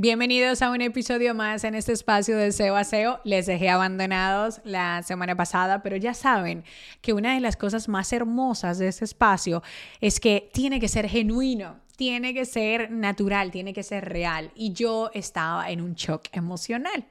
Bienvenidos a un episodio más en este espacio de SEO a SEO. Les dejé abandonados la semana pasada, pero ya saben que una de las cosas más hermosas de este espacio es que tiene que ser genuino, tiene que ser natural, tiene que ser real. Y yo estaba en un shock emocional.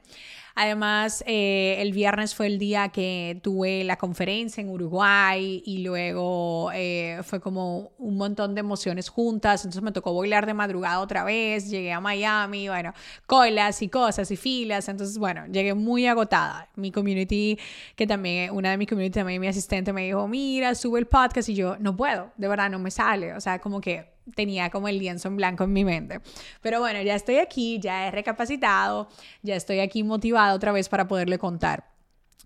Además, eh, el viernes fue el día que tuve la conferencia en Uruguay y luego eh, fue como un montón de emociones juntas. Entonces me tocó bailar de madrugada otra vez. Llegué a Miami, bueno, colas y cosas y filas. Entonces, bueno, llegué muy agotada. Mi community, que también, una de mis community, también mi asistente me dijo, mira, sube el podcast y yo no puedo, de verdad no me sale. O sea, como que tenía como el lienzo en blanco en mi mente. Pero bueno, ya estoy aquí, ya he recapacitado, ya estoy aquí motivado otra vez para poderle contar.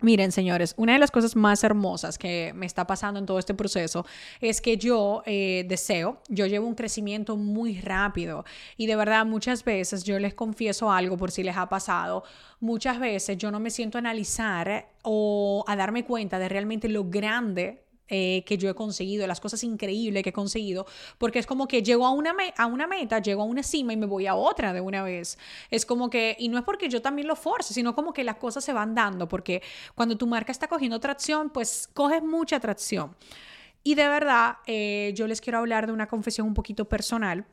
Miren, señores, una de las cosas más hermosas que me está pasando en todo este proceso es que yo eh, deseo, yo llevo un crecimiento muy rápido y de verdad muchas veces yo les confieso algo por si les ha pasado, muchas veces yo no me siento a analizar o a darme cuenta de realmente lo grande eh, que yo he conseguido, las cosas increíbles que he conseguido, porque es como que llego a una, a una meta, llego a una cima y me voy a otra de una vez. Es como que, y no es porque yo también lo force, sino como que las cosas se van dando, porque cuando tu marca está cogiendo tracción, pues coges mucha tracción. Y de verdad, eh, yo les quiero hablar de una confesión un poquito personal.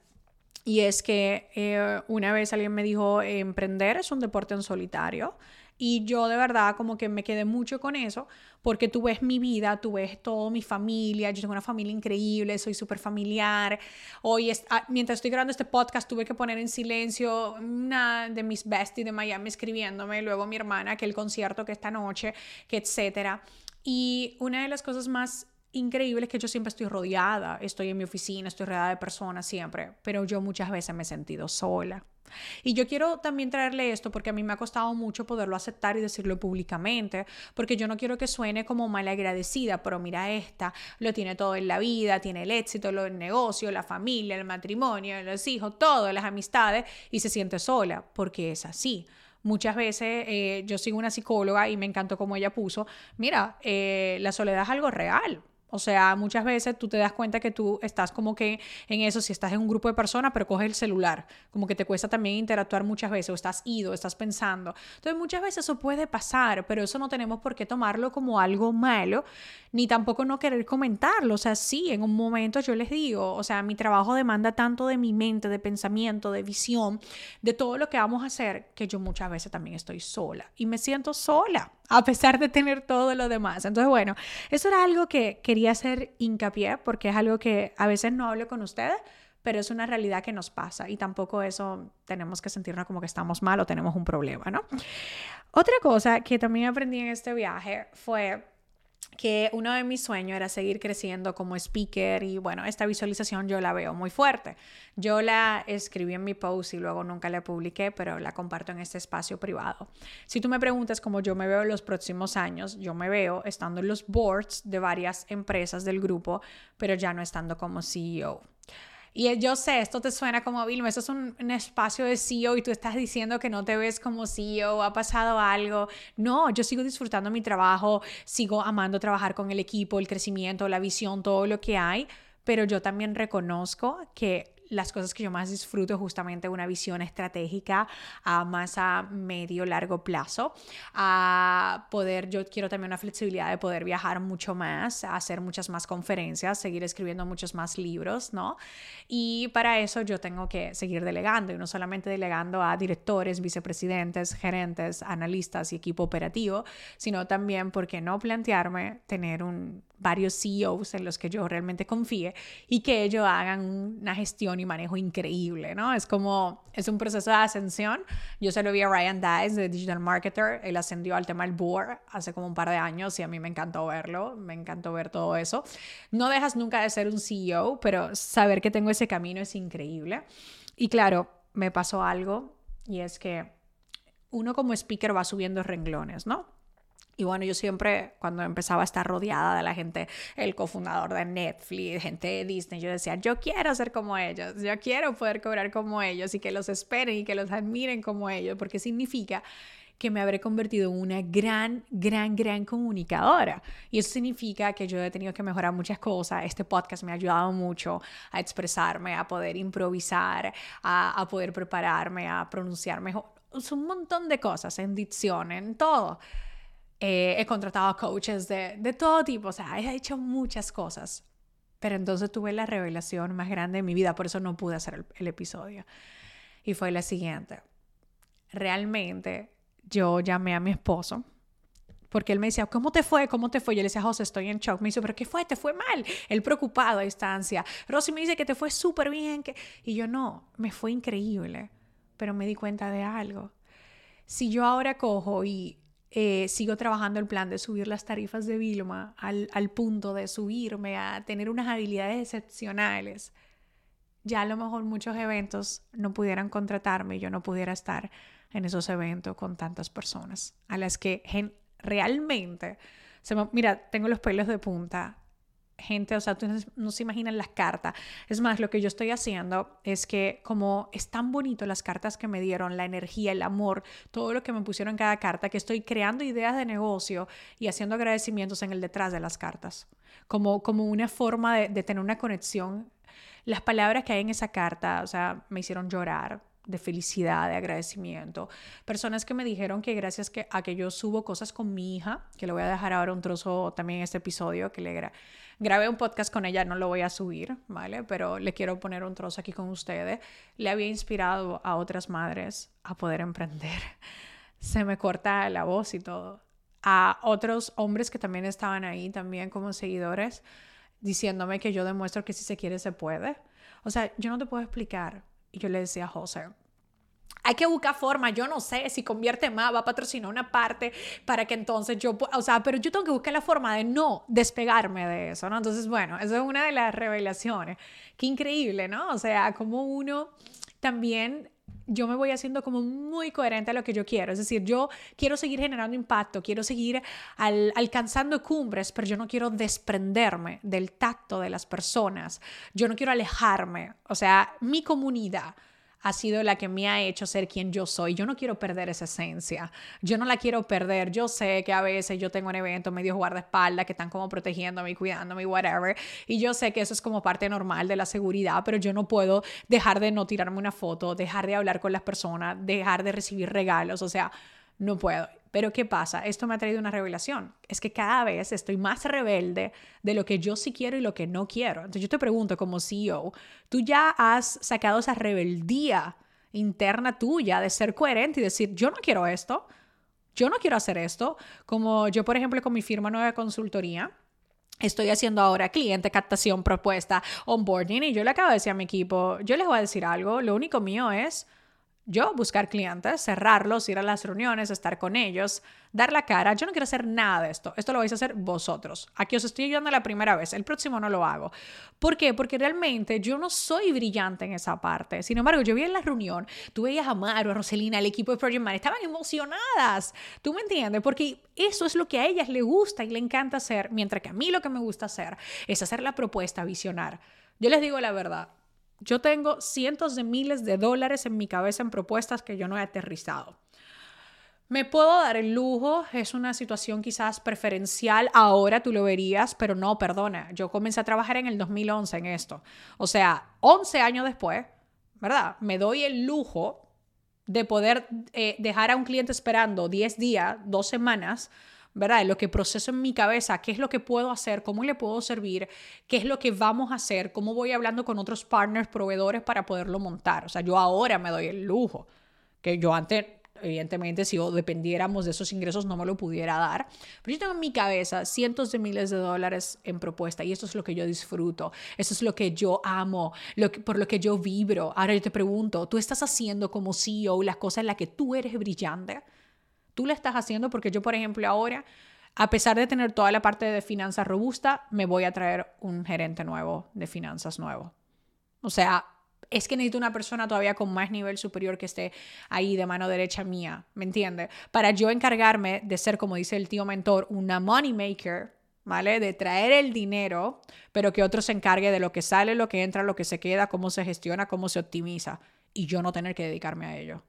Y es que eh, una vez alguien me dijo, emprender es un deporte en solitario. Y yo de verdad como que me quedé mucho con eso, porque tú ves mi vida, tú ves toda mi familia, yo tengo una familia increíble, soy súper familiar. Hoy, ah, mientras estoy grabando este podcast, tuve que poner en silencio una de mis besties de Miami escribiéndome, luego mi hermana, que el concierto que esta noche, que etcétera. Y una de las cosas más increíbles es que yo siempre estoy rodeada, estoy en mi oficina, estoy rodeada de personas siempre, pero yo muchas veces me he sentido sola. Y yo quiero también traerle esto porque a mí me ha costado mucho poderlo aceptar y decirlo públicamente, porque yo no quiero que suene como malagradecida, pero mira esta, lo tiene todo en la vida, tiene el éxito, el negocio, la familia, el matrimonio, los hijos, todo, las amistades, y se siente sola, porque es así. Muchas veces eh, yo sigo una psicóloga y me encantó como ella puso, mira, eh, la soledad es algo real. O sea, muchas veces tú te das cuenta que tú estás como que en eso, si estás en un grupo de personas, pero coges el celular, como que te cuesta también interactuar muchas veces, o estás ido, estás pensando. Entonces, muchas veces eso puede pasar, pero eso no tenemos por qué tomarlo como algo malo, ni tampoco no querer comentarlo. O sea, sí, en un momento yo les digo, o sea, mi trabajo demanda tanto de mi mente, de pensamiento, de visión, de todo lo que vamos a hacer, que yo muchas veces también estoy sola y me siento sola a pesar de tener todo lo demás. Entonces, bueno, eso era algo que quería hacer hincapié porque es algo que a veces no hablo con ustedes, pero es una realidad que nos pasa y tampoco eso tenemos que sentirnos como que estamos mal o tenemos un problema, ¿no? Otra cosa que también aprendí en este viaje fue que uno de mis sueños era seguir creciendo como speaker y bueno, esta visualización yo la veo muy fuerte. Yo la escribí en mi post y luego nunca la publiqué, pero la comparto en este espacio privado. Si tú me preguntas cómo yo me veo en los próximos años, yo me veo estando en los boards de varias empresas del grupo, pero ya no estando como CEO. Y yo sé, esto te suena como, Vilma, eso es un, espacio de CEO y tú estás diciendo que no te ves como CEO, ha pasado algo. No, yo sigo disfrutando mi trabajo, sigo amando trabajar con el equipo, el crecimiento, la visión, todo lo que hay, pero yo también reconozco que las cosas que yo más disfruto es justamente una visión estratégica a más a medio largo plazo, a poder, yo quiero también una flexibilidad de poder viajar mucho más, hacer muchas más conferencias, seguir escribiendo muchos más libros, ¿no? Y para eso yo tengo que seguir delegando y no solamente delegando a directores, vicepresidentes, gerentes, analistas y equipo operativo, sino también, ¿por qué no plantearme tener un varios CEOs en los que yo realmente confíe y que ellos hagan una gestión y manejo increíble, ¿no? Es como, es un proceso de ascensión. Yo se lo vi a Ryan Dice de Digital Marketer, él ascendió al tema del board hace como un par de años y a mí me encantó verlo, me encantó ver todo eso. No dejas nunca de ser un CEO, pero saber que tengo ese camino es increíble. Y claro, me pasó algo y es que uno como speaker va subiendo renglones, ¿no? Y bueno, yo siempre, cuando empezaba a estar rodeada de la gente, el cofundador de Netflix, gente de Disney, yo decía, yo quiero ser como ellos, yo quiero poder cobrar como ellos y que los esperen y que los admiren como ellos, porque significa que me habré convertido en una gran, gran, gran comunicadora. Y eso significa que yo he tenido que mejorar muchas cosas. Este podcast me ha ayudado mucho a expresarme, a poder improvisar, a, a poder prepararme, a pronunciar mejor. Es un montón de cosas, en dicción, en todo. Eh, he contratado a coaches de, de todo tipo, o sea, he hecho muchas cosas. Pero entonces tuve la revelación más grande de mi vida, por eso no pude hacer el, episodio. Y fue la siguiente. Realmente yo llamé a mi esposo porque él me decía, ¿cómo te fue? ¿Cómo te fue? Yo le decía, José, estoy en shock. Me dice, ¿pero qué fue? ¿Te fue mal? Él preocupado a distancia. Rosy me dice que te fue súper bien. Que... Y yo, no, me fue increíble. Pero me di cuenta de algo. Si yo ahora cojo y eh, sigo trabajando el plan de subir las tarifas de Vilma al, al punto de subirme a tener unas habilidades excepcionales, ya a lo mejor muchos eventos no pudieran contratarme y yo no pudiera estar en esos eventos con tantas personas a las que realmente, se mira, tengo los pelos de punta gente, o sea, tú no se imaginan las cartas. Es más, lo que yo estoy haciendo es que como es tan bonito las cartas que me dieron, la energía, el amor, todo lo que me pusieron en cada carta, que estoy creando ideas de negocio y haciendo agradecimientos en el detrás de las cartas, como, como una forma de, de tener una conexión. Las palabras que hay en esa carta, o sea, me hicieron llorar, de felicidad, de agradecimiento. Personas que me dijeron que gracias que, a que yo subo cosas con mi hija, que le voy a dejar ahora un trozo también en este episodio, que le grabé un podcast con ella, no lo voy a subir, ¿vale? Pero le quiero poner un trozo aquí con ustedes. Le había inspirado a otras madres a poder emprender. Se me corta la voz y todo. A otros hombres que también estaban ahí, también como seguidores, diciéndome que yo demuestro que si se quiere se puede. O sea, yo no te puedo explicar. Y yo le decía a José, hay que buscar forma, yo no sé si convierte más, va a patrocinar una parte para que entonces yo, o sea, pero yo tengo que buscar la forma de no despegarme de eso, ¿no? Entonces, bueno, eso es una de las revelaciones. Qué increíble, ¿no? O sea, como uno también yo me voy haciendo como muy coherente a lo que yo quiero. Es decir, yo quiero seguir generando impacto, quiero seguir alcanzando cumbres, pero yo no quiero desprenderme del tacto de las personas. Yo no quiero alejarme. O sea, mi comunidad ha sido la que me ha hecho ser quien yo soy. Yo no quiero perder esa esencia. Yo no la quiero perder. Yo sé que a veces yo tengo un evento medio guardaespaldas que están como protegiéndome y cuidándome y whatever. Y yo sé que eso es como parte normal de la seguridad, pero yo no puedo dejar de no tirarme una foto, dejar de hablar con las personas, dejar de recibir regalos. O sea, no puedo. Pero ¿qué pasa? Esto me ha traído una revelación. Es que cada vez estoy más rebelde de lo que yo sí quiero y lo que no quiero. Entonces yo te pregunto como CEO, ¿tú ya has sacado esa rebeldía interna tuya de ser coherente y decir, yo no quiero esto, yo no quiero hacer esto? Como yo, por ejemplo, con mi firma nueva consultoría, Estoy haciendo ahora cliente, captación, propuesta, onboarding y yo le acabo de decir a mi equipo, yo les voy a decir algo, lo único mío es yo buscar clientes, cerrarlos, ir a las reuniones, estar con ellos, dar la cara. Yo no quiero hacer nada de esto. Esto lo vais a hacer vosotros. Aquí os estoy ayudando la primera vez. El próximo no lo hago. ¿Por qué? Porque realmente yo no soy brillante en esa parte. Sin embargo, yo vi en la reunión, tú veías a Maru, a Roselina, el equipo de Project Man, estaban emocionadas. ¿Tú me entiendes? Porque eso es lo que a ellas le gusta y le encanta hacer, mientras que a mí lo que me gusta hacer es hacer la propuesta, visionar. Yo les digo la verdad, yo tengo cientos de miles de dólares en mi cabeza en propuestas que yo no he aterrizado. Me puedo dar el lujo, es una situación quizás preferencial, ahora tú lo verías, pero no, perdona, yo comencé a trabajar en el 2011 en esto. O sea, 11 años después, ¿verdad? Me doy el lujo de poder eh, dejar a un cliente esperando 10 días, dos semanas, ¿verdad? Lo que proceso en mi cabeza, qué es lo que puedo hacer, cómo le puedo servir, qué es lo que vamos a hacer, cómo voy hablando con otros partners, proveedores para poderlo montar. O sea, yo ahora me doy el lujo, que yo antes evidentemente si dependiéramos de esos ingresos no me lo pudiera dar. Pero yo tengo en mi cabeza cientos de miles de dólares en propuesta y eso es lo que yo disfruto, eso es lo que yo amo, lo por lo que yo vibro. Ahora yo te pregunto, ¿tú estás haciendo como CEO las cosas en las que tú eres brillante? Tú le estás haciendo porque yo, por ejemplo, ahora, a pesar de tener toda la parte de finanzas robusta, me voy a traer un gerente nuevo de finanzas nuevo. O sea, es que necesito una persona todavía con más nivel superior que esté ahí de mano derecha mía, ¿me entiende? Para yo encargarme de ser, como dice el tío mentor, una money maker, ¿vale? De traer el dinero, pero que otro se encargue de lo que sale, lo que entra, lo que se queda, cómo se gestiona, cómo se optimiza, y yo no tener que dedicarme a ello.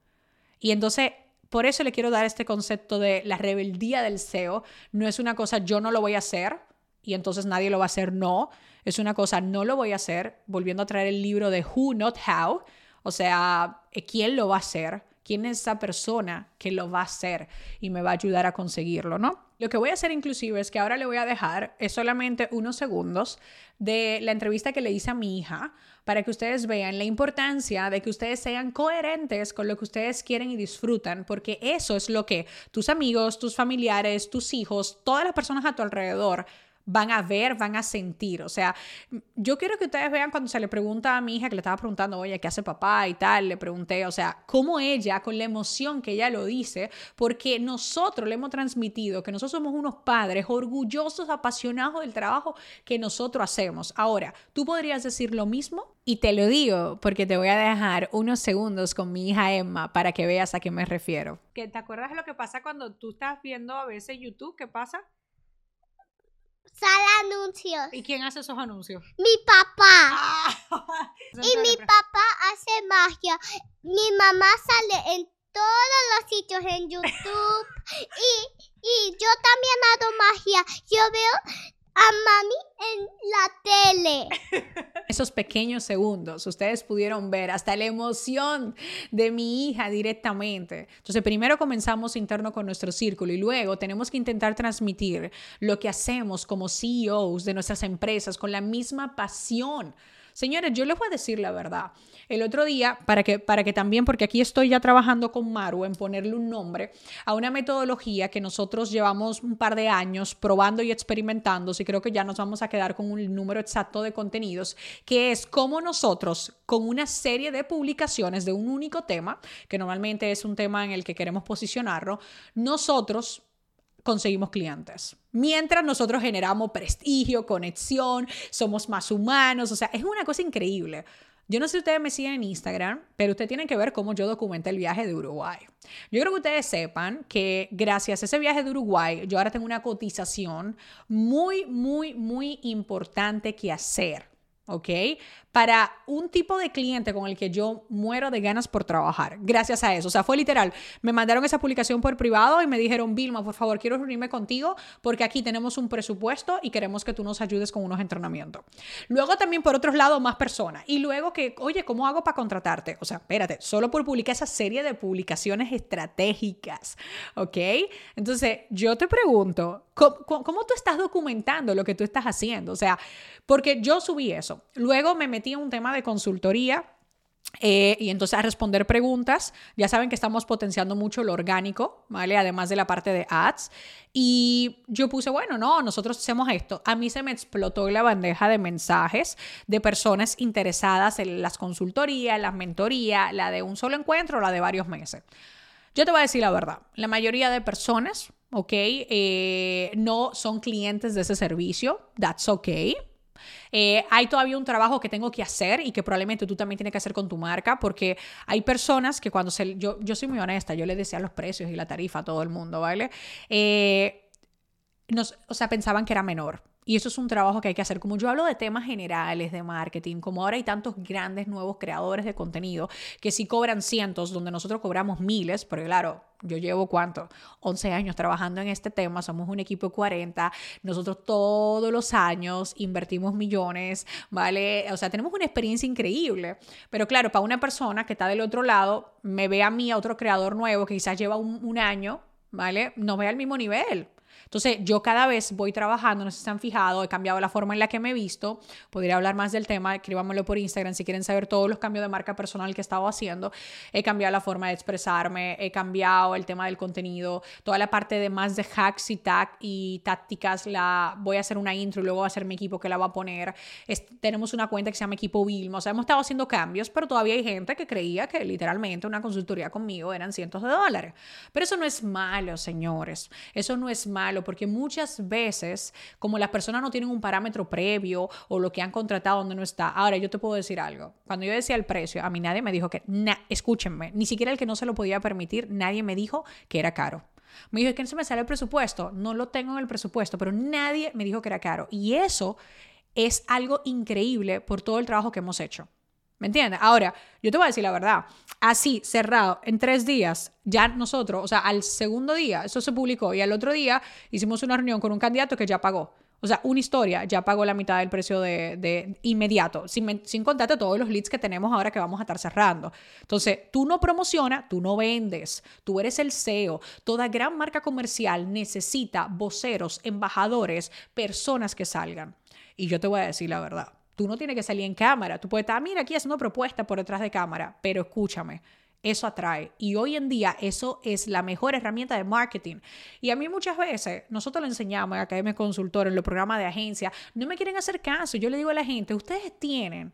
Y entonces, por eso le quiero dar este concepto de la rebeldía del SEO. No es una cosa, yo no lo voy a hacer, y entonces nadie lo va a hacer, no es una cosa, no lo voy a hacer, volviendo a traer el libro de Who, Not How, o sea, eh, ¿quién lo va a hacer? ¿Quién es esa persona que lo va a hacer y me va a ayudar a conseguirlo, no? Lo que voy a hacer inclusive es que ahora le voy a dejar es solamente unos segundos de la entrevista que le hice a mi hija para que ustedes vean la importancia de que ustedes sean coherentes con lo que ustedes quieren y disfrutan, porque eso es lo que tus amigos, tus familiares, tus hijos, todas las personas a tu alrededor van a ver, van a sentir. O sea, yo quiero que ustedes vean cuando se le pregunta a mi hija que le estaba preguntando, oye, ¿qué hace papá y tal? Le pregunté, o sea, cómo ella, con la emoción que ella lo dice, porque nosotros le hemos transmitido que nosotros somos unos padres orgullosos, apasionados del trabajo que nosotros hacemos. Ahora, tú podrías decir lo mismo y te lo digo porque te voy a dejar unos segundos con mi hija Emma para que veas a qué me refiero. ¿Te acuerdas de lo que pasa cuando tú estás viendo a veces YouTube? ¿Qué pasa? Sale anuncios. ¿Y quién hace esos anuncios? Mi papá. Ah. y mi papá hace magia. Mi mamá sale en todos los sitios en YouTube. y, y yo también hago magia. Yo veo a mami en la tele. Esos pequeños segundos, ustedes pudieron ver hasta la emoción de mi hija directamente. Entonces, primero comenzamos interno con nuestro círculo y luego tenemos que intentar transmitir lo que hacemos como CEOs de nuestras empresas con la misma pasión Señores, yo les voy a decir la verdad. El otro día, para que, para que también, porque aquí estoy ya trabajando con Maru en ponerle un nombre a una metodología que nosotros llevamos un par de años probando y experimentando, y creo que ya nos vamos a quedar con un número exacto de contenidos, que es cómo nosotros, con una serie de publicaciones de un único tema, que normalmente es un tema en el que queremos posicionarlo, nosotros conseguimos clientes. Mientras nosotros generamos prestigio, conexión, somos más humanos, o sea, es una cosa increíble. Yo no sé si ustedes me siguen en Instagram, pero ustedes tienen que ver cómo yo documenté el viaje de Uruguay. Yo creo que ustedes sepan que gracias a ese viaje de Uruguay, yo ahora tengo una cotización muy, muy, muy importante que hacer. ¿ok? Para un tipo de cliente con el que yo muero de ganas por trabajar, gracias a eso. O sea, fue literal. Me mandaron esa publicación por privado y me dijeron, Vilma, por favor, quiero reunirme contigo porque aquí tenemos un presupuesto y queremos que tú nos ayudes con unos entrenamientos. Luego también, por otro lado, más personas. Y luego que, oye, ¿cómo hago para contratarte? O sea, espérate, solo por publicar esa serie de publicaciones estratégicas, ¿ok? Entonces, yo te pregunto, ¿cómo, tú estás documentando lo que tú estás haciendo? O sea, porque yo subí eso. Luego me metí en un tema de consultoría. Eh, y entonces a responder preguntas, ya saben que estamos potenciando mucho lo orgánico, ¿vale? Además de la parte de ads. Y yo puse, bueno, no, nosotros hacemos esto. A mí se me explotó la bandeja de mensajes de personas interesadas en las consultorías, la mentoría, la de un solo encuentro, la de varios meses. Yo te voy a decir la verdad, la mayoría de personas, ¿ok? Eh, no son clientes de ese servicio, that's okay. Eh, hay todavía un trabajo que tengo que hacer y que probablemente tú también tienes que hacer con tu marca, porque hay personas que cuando se... Yo, yo soy muy honesta, yo le decía los precios y la tarifa a todo el mundo, ¿vale? Eh, nos, o sea, pensaban que era menor. Y eso es un trabajo que hay que hacer. Como yo hablo de temas generales de marketing, como ahora hay tantos grandes nuevos creadores de contenido que sí cobran cientos, donde nosotros cobramos miles, porque claro, yo llevo cuánto, 11 años trabajando en este tema, somos un equipo de 40, nosotros todos los años invertimos millones, ¿vale? O sea, tenemos una experiencia increíble, pero claro, para una persona que está del otro lado, me ve a mí, a otro creador nuevo que quizás lleva un, un año, ¿vale? No ve al mismo nivel. Entonces, yo cada vez voy trabajando, no sé si se han fijado, he cambiado la forma en la que me he visto. Podría hablar más del tema, escríbanmelo por Instagram si quieren saber todos los cambios de marca personal que he estado haciendo. He cambiado la forma de expresarme, he cambiado el tema del contenido, toda la parte de más de hacks y, tac y tácticas. La, voy a hacer una intro y luego va a ser mi equipo que la va a poner. tenemos una cuenta que se llama Equipo Vilma. O sea, hemos estado haciendo cambios, pero todavía hay gente que creía que literalmente una consultoría conmigo eran cientos de dólares. Pero eso no es malo, señores. Eso no es malo porque muchas veces, como las personas no tienen un parámetro previo o lo que han contratado donde no está. Ahora, yo te puedo decir algo. Cuando yo decía el precio, a mí nadie me dijo que, escúchenme, ni siquiera el que no se lo podía permitir, nadie me dijo que era caro. Me dijo, que no se me sale el presupuesto? No lo tengo en el presupuesto, pero nadie me dijo que era caro. Y eso es algo increíble por todo el trabajo que hemos hecho. ¿Me entiendes? Ahora, yo te voy a decir la verdad. Así, cerrado, en tres días, ya nosotros, o sea, al segundo día, eso se publicó y al otro día hicimos una reunión con un candidato que ya pagó. O sea, una historia ya pagó la mitad del precio de, inmediato, sin, sin contarte todos los leads que tenemos ahora que vamos a estar cerrando. Entonces, tú no promocionas, tú no vendes, tú eres el CEO. Toda gran marca comercial necesita voceros, embajadores, personas que salgan. Y yo te voy a decir la verdad Tú no tienes que salir en cámara. Tú puedes estar, mira, aquí haciendo propuestas por detrás de cámara, pero escúchame, eso atrae. Y hoy en día eso es la mejor herramienta de marketing. Y a mí muchas veces, nosotros lo enseñamos en Academia Consultor, en los programas de agencia, no me quieren hacer caso. Yo le digo a la gente, ustedes tienen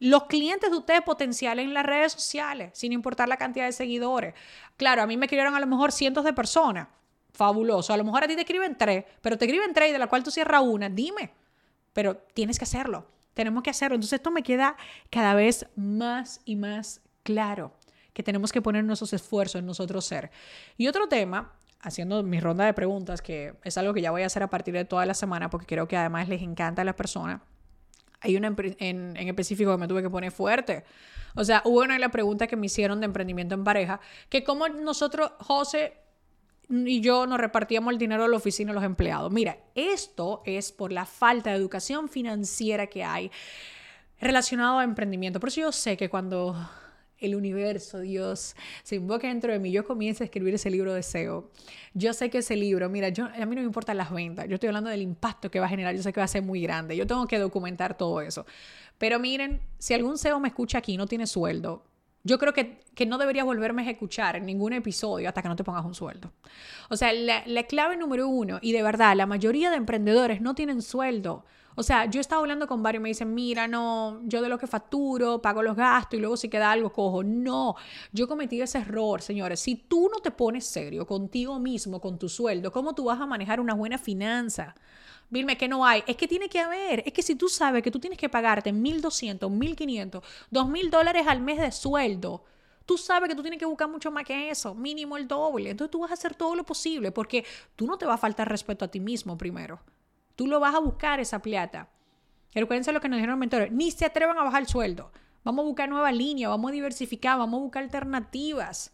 los clientes de ustedes potenciales en las redes sociales, sin importar la cantidad de seguidores. Claro, a mí me escribieron a lo mejor cientos de personas. Fabuloso. A lo mejor a ti te escriben tres, pero te escriben tres de la cual tú cierras una. Dime. Pero tienes que hacerlo. Tenemos que hacerlo. Entonces esto me queda cada vez más y más claro, que tenemos que poner nuestros esfuerzos en nosotros ser. Y otro tema, haciendo mi ronda de preguntas, que es algo que ya voy a hacer a partir de toda la semana, porque creo que además les encanta a las personas. Hay una en, en, específico que me tuve que poner fuerte. O sea, hubo una de las preguntas que me hicieron de emprendimiento en pareja, que como nosotros, José, y yo nos repartíamos el dinero de la oficina a los empleados. Mira, esto es por la falta de educación financiera que hay relacionado a emprendimiento. Por eso yo sé que cuando el universo, Dios, se invoca dentro de mí, yo comienzo a escribir ese libro de SEO. Yo sé que ese libro, mira, yo, a mí no me importan las ventas, yo estoy hablando del impacto que va a generar, yo sé que va a ser muy grande, yo tengo que documentar todo eso. Pero miren, si algún SEO me escucha aquí no tiene sueldo, yo creo que, no deberías volverme a escuchar en ningún episodio hasta que no te pongas un sueldo. O sea, la, clave número uno, y de verdad, la mayoría de emprendedores no tienen sueldo. O sea, yo he estado hablando con varios y me dicen, mira, no, yo de lo que facturo, pago los gastos y luego si queda algo cojo. No, yo cometí ese error, señores. Si tú no te pones serio contigo mismo, con tu sueldo, ¿cómo tú vas a manejar una buena finanza? Dime que no hay. Es que tiene que haber. Es que si tú sabes que tú tienes que pagarte 1.200, 1.500, 2.000 dólares al mes de sueldo, tú sabes que tú tienes que buscar mucho más que eso, mínimo el doble. Entonces tú vas a hacer todo lo posible porque tú no te va a faltar respeto a ti mismo primero. Tú lo vas a buscar esa plata. Recuérdense lo que nos dijeron los mentores. Ni se atrevan a bajar el sueldo. Vamos a buscar nueva línea, vamos a diversificar, vamos a buscar alternativas.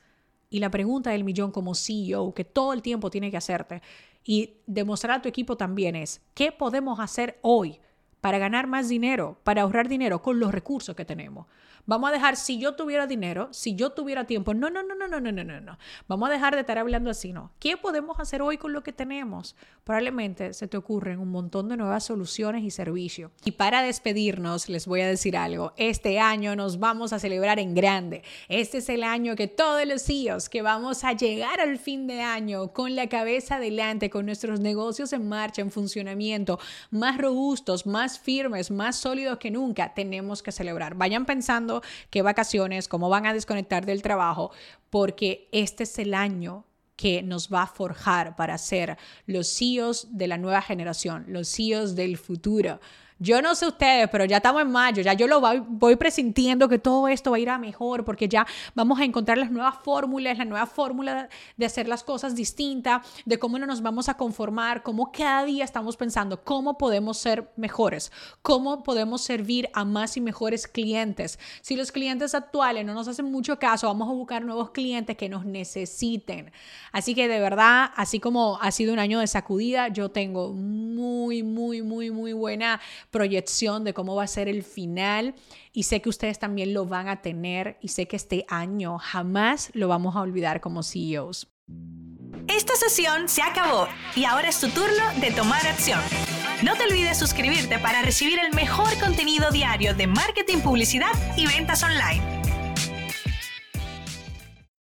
Y la pregunta del millón como CEO, que todo el tiempo tiene que hacerte, y demostrar a tu equipo también es, ¿qué podemos hacer hoy para ganar más dinero, para ahorrar dinero con los recursos que tenemos? Vamos a dejar, si yo tuviera dinero, si yo tuviera tiempo, no, no, no, no, no, no, no, no. Vamos a dejar de estar hablando así, ¿no? ¿Qué podemos hacer hoy con lo que tenemos? Probablemente se te ocurren un montón de nuevas soluciones y servicios. Y para despedirnos, les voy a decir algo. Este año nos vamos a celebrar en grande. Este es el año que todos los CEOs que vamos a llegar al fin de año con la cabeza adelante, con nuestros negocios en marcha, en funcionamiento, más robustos, más firmes, más sólidos que nunca, tenemos que celebrar. Vayan pensando qué vacaciones, cómo van a desconectar del trabajo, porque este es el año que nos va a forjar para ser los CEOs de la nueva generación, los CEOs del futuro. Yo no sé ustedes, pero ya estamos en mayo, ya yo lo voy, presintiendo que todo esto va a ir a mejor porque ya vamos a encontrar las nuevas fórmulas, la nueva fórmula de hacer las cosas distintas, de cómo no nos vamos a conformar, cómo cada día estamos pensando cómo podemos ser mejores, cómo podemos servir a más y mejores clientes. Si los clientes actuales no nos hacen mucho caso, vamos a buscar nuevos clientes que nos necesiten. Así que de verdad, así como ha sido un año de sacudida, yo tengo muy, muy, muy, muy buena proyección de cómo va a ser el final y sé que ustedes también lo van a tener y sé que este año jamás lo vamos a olvidar como CEOs. Esta sesión se acabó y ahora es tu turno de tomar acción. No te olvides suscribirte para recibir el mejor contenido diario de marketing, publicidad y ventas online.